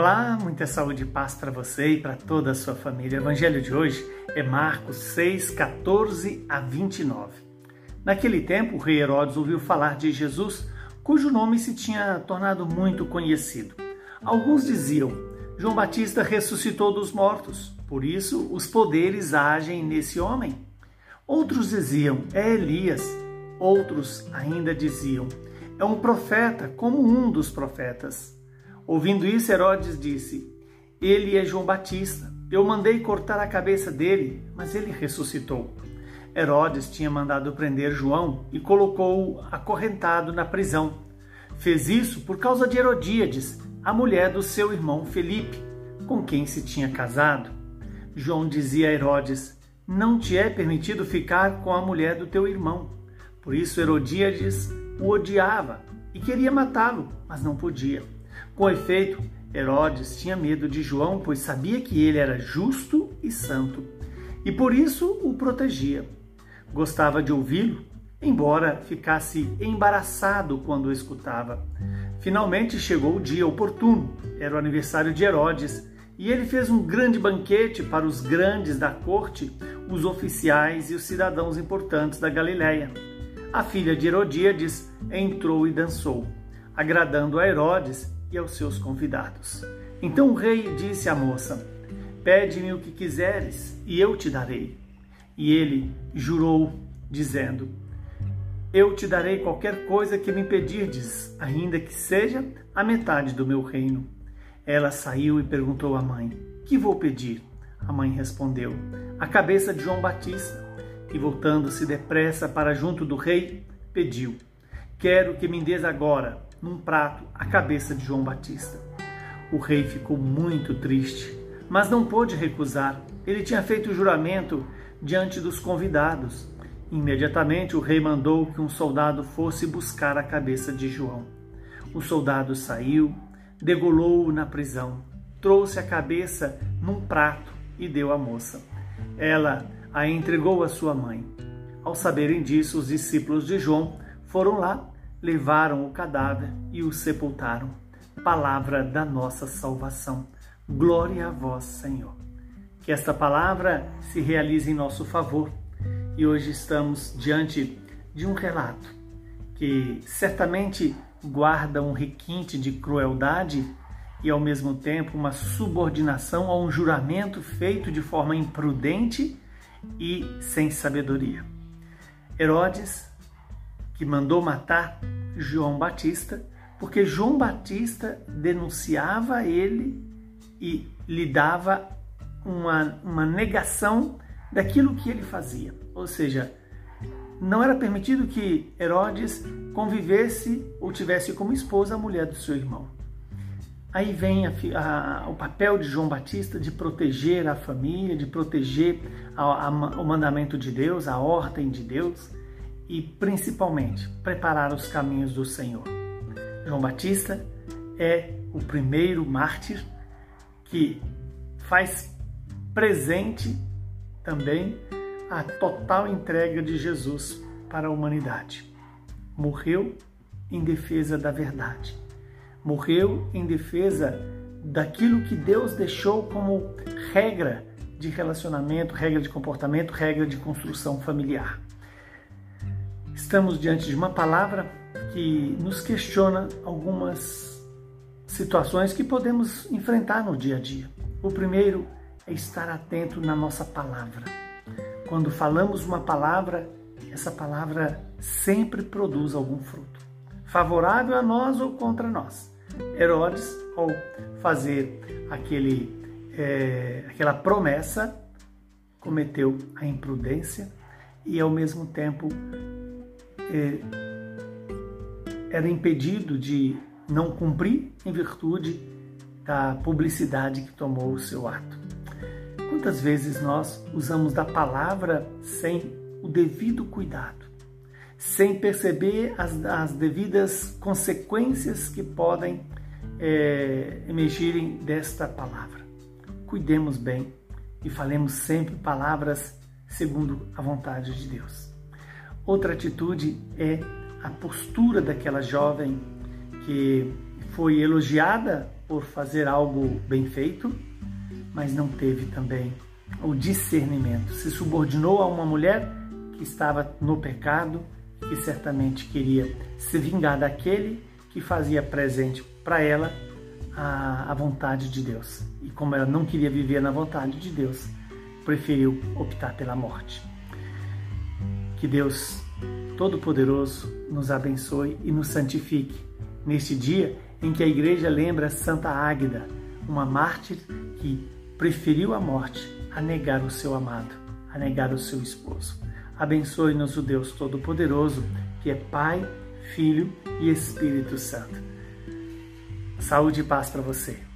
Olá, muita saúde e paz para você e para toda a sua família. O evangelho de hoje é Marcos 6, 14 a 29. Naquele tempo, o rei Herodes ouviu falar de Jesus, cujo nome se tinha tornado muito conhecido. Alguns diziam: João Batista ressuscitou dos mortos, por isso os poderes agem nesse homem. Outros diziam: É Elias. Outros ainda diziam: É um profeta, como um dos profetas. Ouvindo isso, Herodes disse: Ele é João Batista. Eu mandei cortar a cabeça dele, mas ele ressuscitou. Herodes tinha mandado prender João e colocou-o acorrentado na prisão. Fez isso por causa de Herodíades, a mulher do seu irmão Felipe, com quem se tinha casado. João dizia a Herodes: Não te é permitido ficar com a mulher do teu irmão. Por isso Herodíades o odiava e queria matá-lo, mas não podia. Com efeito, Herodes tinha medo de João, pois sabia que ele era justo e santo, e por isso o protegia. Gostava de ouvi-lo, embora ficasse embaraçado quando o escutava. Finalmente chegou o dia oportuno, era o aniversário de Herodes, e ele fez um grande banquete para os grandes da corte, os oficiais e os cidadãos importantes da Galiléia. A filha de Herodíades entrou e dançou, agradando a Herodes e aos seus convidados. Então o rei disse à moça: Pede-me o que quiseres e eu te darei. E ele jurou, dizendo: Eu te darei qualquer coisa que me pedirdes, ainda que seja a metade do meu reino. Ela saiu e perguntou à mãe: Que vou pedir? A mãe respondeu: A cabeça de João Batista. E voltando-se depressa para junto do rei, pediu: Quero que me des agora num prato a cabeça de João Batista. O rei ficou muito triste, mas não pôde recusar. Ele tinha feito o juramento diante dos convidados. Imediatamente o rei mandou que um soldado fosse buscar a cabeça de João. O soldado saiu, degolou-o na prisão, trouxe a cabeça num prato e deu à moça. Ela a entregou à sua mãe. Ao saberem disso, os discípulos de João foram lá levaram o cadáver e o sepultaram. Palavra da nossa salvação. Glória a vós, Senhor. Que esta palavra se realize em nosso favor. E hoje estamos diante de um relato que certamente guarda um requinte de crueldade e ao mesmo tempo uma subordinação a um juramento feito de forma imprudente e sem sabedoria. Herodes que mandou matar João Batista, porque João Batista denunciava ele e lhe dava uma, uma negação daquilo que ele fazia. Ou seja, não era permitido que Herodes convivesse ou tivesse como esposa a mulher do seu irmão. Aí vem a, a, o papel de João Batista de proteger a família, de proteger a, o mandamento de Deus, a ordem de Deus e principalmente preparar os caminhos do Senhor. João Batista é o primeiro mártir que faz presente também a total entrega de Jesus para a humanidade. Morreu em defesa da verdade. Morreu em defesa daquilo que Deus deixou como regra de relacionamento, regra de comportamento, regra de construção familiar. Estamos diante de uma palavra que nos questiona algumas situações que podemos enfrentar no dia a dia. O primeiro é estar atento na nossa palavra. Quando falamos uma palavra, essa palavra sempre produz algum fruto, favorável a nós ou contra nós. Herodes, ao fazer aquele, é, aquela promessa, cometeu a imprudência e, ao mesmo tempo, era impedido de não cumprir em virtude da publicidade que tomou o seu ato. Quantas vezes nós usamos da palavra sem o devido cuidado, sem perceber as, as devidas consequências que podem é, emergirem desta palavra? Cuidemos bem e falemos sempre palavras segundo a vontade de Deus. Outra atitude é a postura daquela jovem que foi elogiada por fazer algo bem feito, mas não teve também o discernimento. Se subordinou a uma mulher que estava no pecado, que certamente queria se vingar daquele que fazia presente para ela a, a vontade de Deus. E como ela não queria viver na vontade de Deus, preferiu optar pela morte. Que Deus Todo-Poderoso nos abençoe e nos santifique neste dia em que a igreja lembra Santa Águida, uma mártir que preferiu a morte a negar o seu amado, a negar o seu esposo. Abençoe-nos o Deus Todo-Poderoso, que é Pai, Filho e Espírito Santo. Saúde e paz para você.